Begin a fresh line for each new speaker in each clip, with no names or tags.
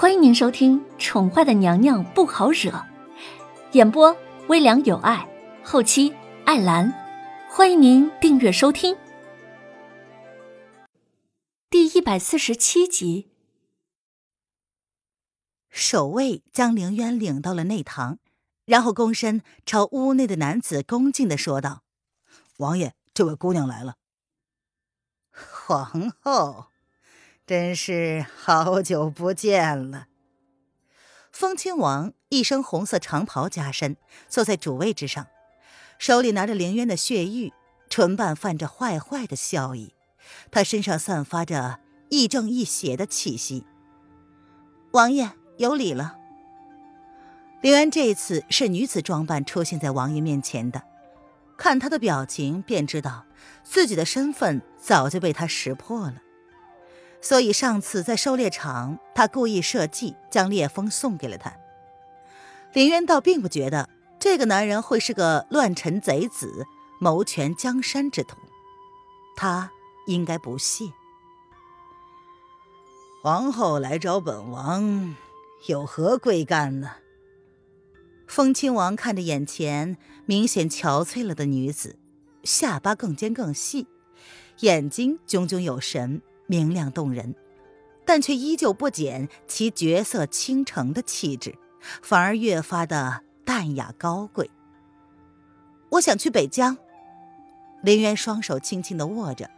欢迎您收听《宠坏的娘娘不好惹》，演播微凉有爱，后期艾兰。欢迎您订阅收听。第一百四十七集，
守卫将凌渊领到了内堂，然后躬身朝屋内的男子恭敬的说道：“
王爷，这位姑娘来了。”
皇后。真是好久不见了。
风亲王一身红色长袍加身，坐在主位之上，手里拿着凌渊的血玉，唇瓣泛着坏坏的笑意。他身上散发着亦正亦邪的气息。王爷有礼了。凌渊这次是女子装扮出现在王爷面前的，看他的表情便知道自己的身份早就被他识破了。所以上次在狩猎场，他故意设计将烈风送给了他。林渊倒并不觉得这个男人会是个乱臣贼子、谋权江山之徒，他应该不屑。
皇后来找本王，有何贵干呢？
风亲王看着眼前明显憔悴了的女子，下巴更尖更细，眼睛炯炯有神。明亮动人，但却依旧不减其绝色倾城的气质，反而越发的淡雅高贵。我想去北疆。林渊双手轻轻的握着，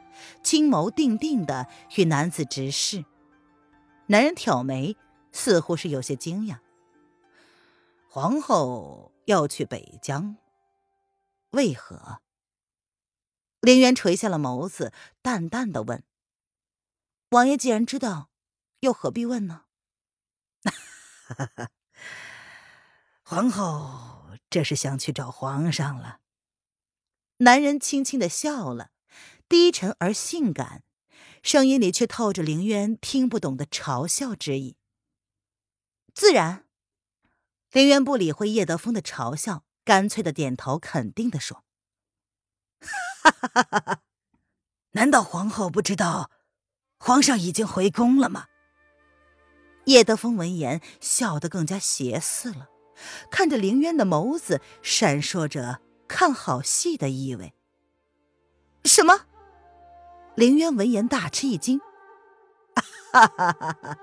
青眸定定的与男子直视。男人挑眉，似乎是有些惊讶。
皇后要去北疆，为何？
林渊垂下了眸子，淡淡的问。王爷既然知道，又何必问呢？
皇后这是想去找皇上了。
男人轻轻的笑了，低沉而性感，声音里却透着凌渊听不懂的嘲笑之意。自然，凌渊不理会叶德风的嘲笑，干脆的点头肯定的说：“
哈哈哈哈哈！难道皇后不知道？”皇上已经回宫了吗？
叶德风闻言笑得更加邪肆了，看着凌渊的眸子闪烁着看好戏的意味。什么？凌渊闻言大吃一惊。
哈哈哈哈！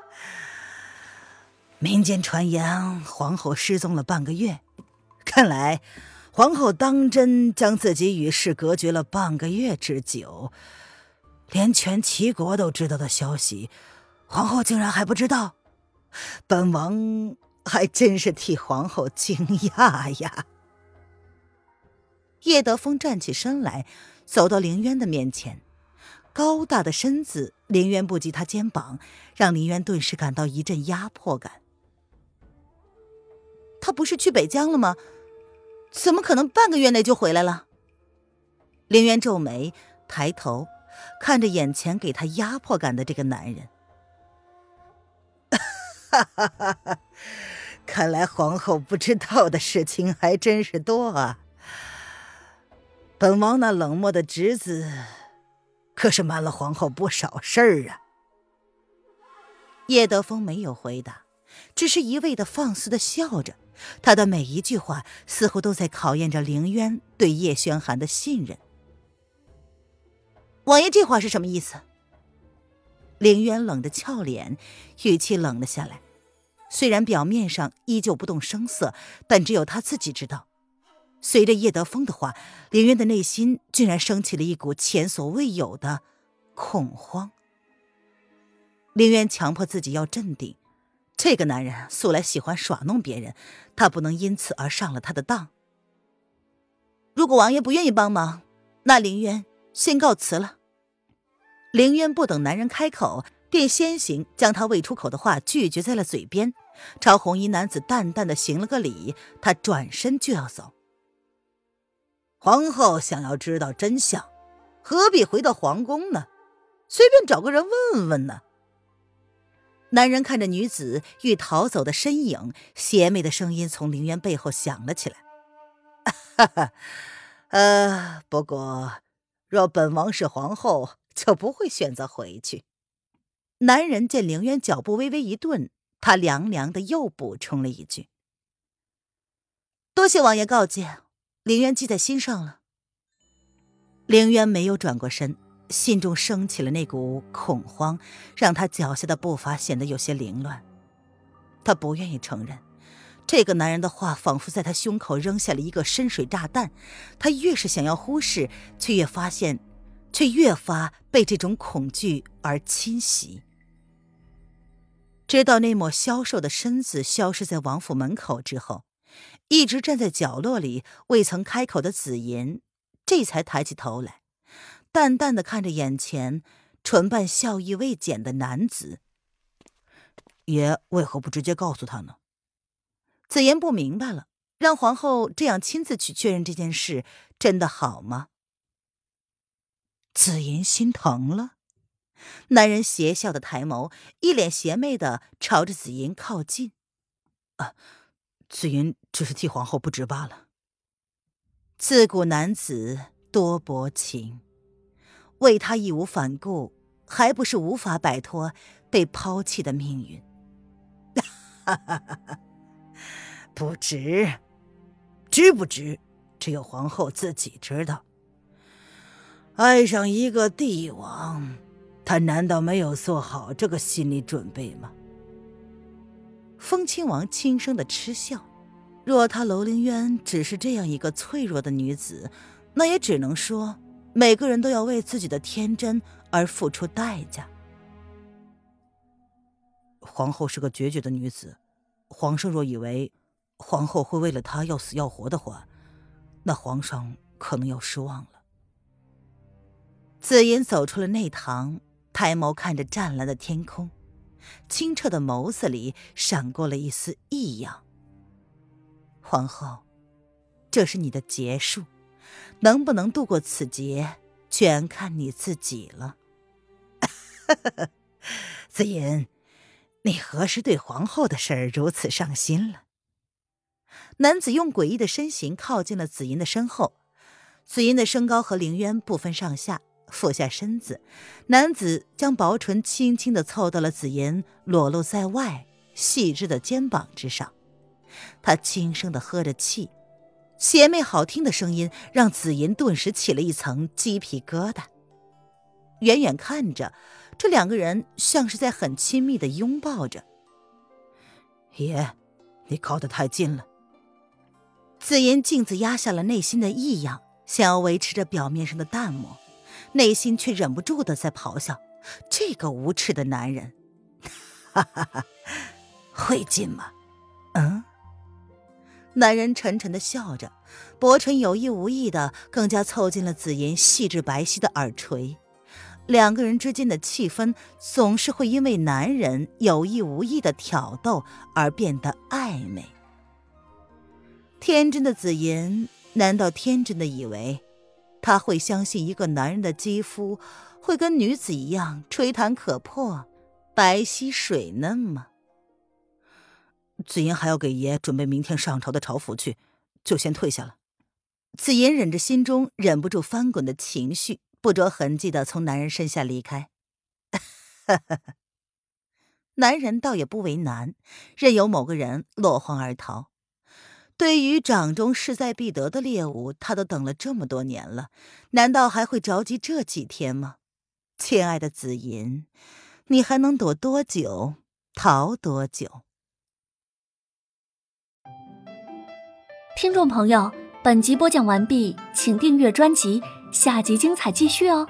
民间传言皇后失踪了半个月，看来皇后当真将自己与世隔绝了半个月之久。连全齐国都知道的消息，皇后竟然还不知道，本王还真是替皇后惊讶呀！
叶德风站起身来，走到林渊的面前，高大的身子，林渊不及他肩膀，让林渊顿时感到一阵压迫感。他不是去北疆了吗？怎么可能半个月内就回来了？林渊皱眉，抬头。看着眼前给他压迫感的这个男人，
哈哈哈哈看来皇后不知道的事情还真是多啊。本王那冷漠的侄子，可是瞒了皇后不少事儿啊。
叶德风没有回答，只是一味的放肆的笑着，他的每一句话似乎都在考验着凌渊对叶轩寒的信任。王爷这话是什么意思？凌渊冷的俏脸，语气冷了下来。虽然表面上依旧不动声色，但只有他自己知道，随着叶德风的话，凌渊的内心竟然升起了一股前所未有的恐慌。凌渊强迫自己要镇定，这个男人素来喜欢耍弄别人，他不能因此而上了他的当。如果王爷不愿意帮忙，那凌渊先告辞了。凌渊不等男人开口，便先行将他未出口的话拒绝在了嘴边，朝红衣男子淡淡的行了个礼，他转身就要走。
皇后想要知道真相，何必回到皇宫呢？随便找个人问问呢。
男人看着女子欲逃走的身影，邪魅的声音从凌渊背后响了起来：“
哈哈，呃，不过若本王是皇后。”就不会选择回去。
男人见凌渊脚步微微一顿，他凉凉的又补充了一句：“多谢王爷告诫，凌渊记在心上了。”凌渊没有转过身，心中升起了那股恐慌，让他脚下的步伐显得有些凌乱。他不愿意承认，这个男人的话仿佛在他胸口扔下了一个深水炸弹。他越是想要忽视，却越发现，却越发被这种恐惧而侵袭。直到那抹消瘦的身子消失在王府门口之后，一直站在角落里未曾开口的紫银，这才抬起头来，淡淡的看着眼前唇瓣笑意未减的男子。
爷为何不直接告诉他呢？
紫妍不明白了，让皇后这样亲自去确认这件事，真的好吗？
紫妍心疼了。
男人邪笑的抬眸，一脸邪魅的朝着紫妍靠近。
啊，紫妍只是替皇后不值罢了。
自古男子多薄情，为他义无反顾，还不是无法摆脱被抛弃的命运？
哈哈哈哈不值，值不值，只有皇后自己知道。爱上一个帝王，他难道没有做好这个心理准备吗？
风亲王轻声的嗤笑。若她楼凌渊只是这样一个脆弱的女子，那也只能说，每个人都要为自己的天真而付出代价。
皇后是个决绝的女子，皇上若以为皇后会为了她要死要活的话，那皇上可能要失望了。
紫妍走出了内堂，抬眸看着湛蓝的天空，清澈的眸子里闪过了一丝异样。皇后，这是你的劫数，能不能度过此劫，全看你自己了。
紫妍。你何时对皇后的事儿如此上心了？
男子用诡异的身形靠近了紫银的身后，紫银的身高和凌渊不分上下，俯下身子，男子将薄唇轻轻的凑到了紫银裸露在外、细致的肩膀之上，他轻声的呵着气，邪魅好听的声音让紫银顿时起了一层鸡皮疙瘩。远远看着。这两个人像是在很亲密的拥抱着。
爷，你靠得太近了。
紫妍镜子压下了内心的异样，想要维持着表面上的淡漠，内心却忍不住的在咆哮：这个无耻的男人！
哈哈哈，会进吗？
嗯。男人沉沉的笑着，薄唇有意无意的更加凑近了紫妍细致白皙的耳垂。两个人之间的气氛总是会因为男人有意无意的挑逗而变得暧昧。天真的紫银难道天真的以为他会相信一个男人的肌肤会跟女子一样吹弹可破、白皙水嫩吗？
紫银还要给爷准备明天上朝的朝服去，就先退下了。
紫银忍着心中忍不住翻滚的情绪。不着痕迹的从男人身下离开，男人倒也不为难，任由某个人落荒而逃。对于掌中势在必得的猎物，他都等了这么多年了，难道还会着急这几天吗？亲爱的紫银，你还能躲多久，逃多久？
听众朋友，本集播讲完毕，请订阅专辑。下集精彩继续哦！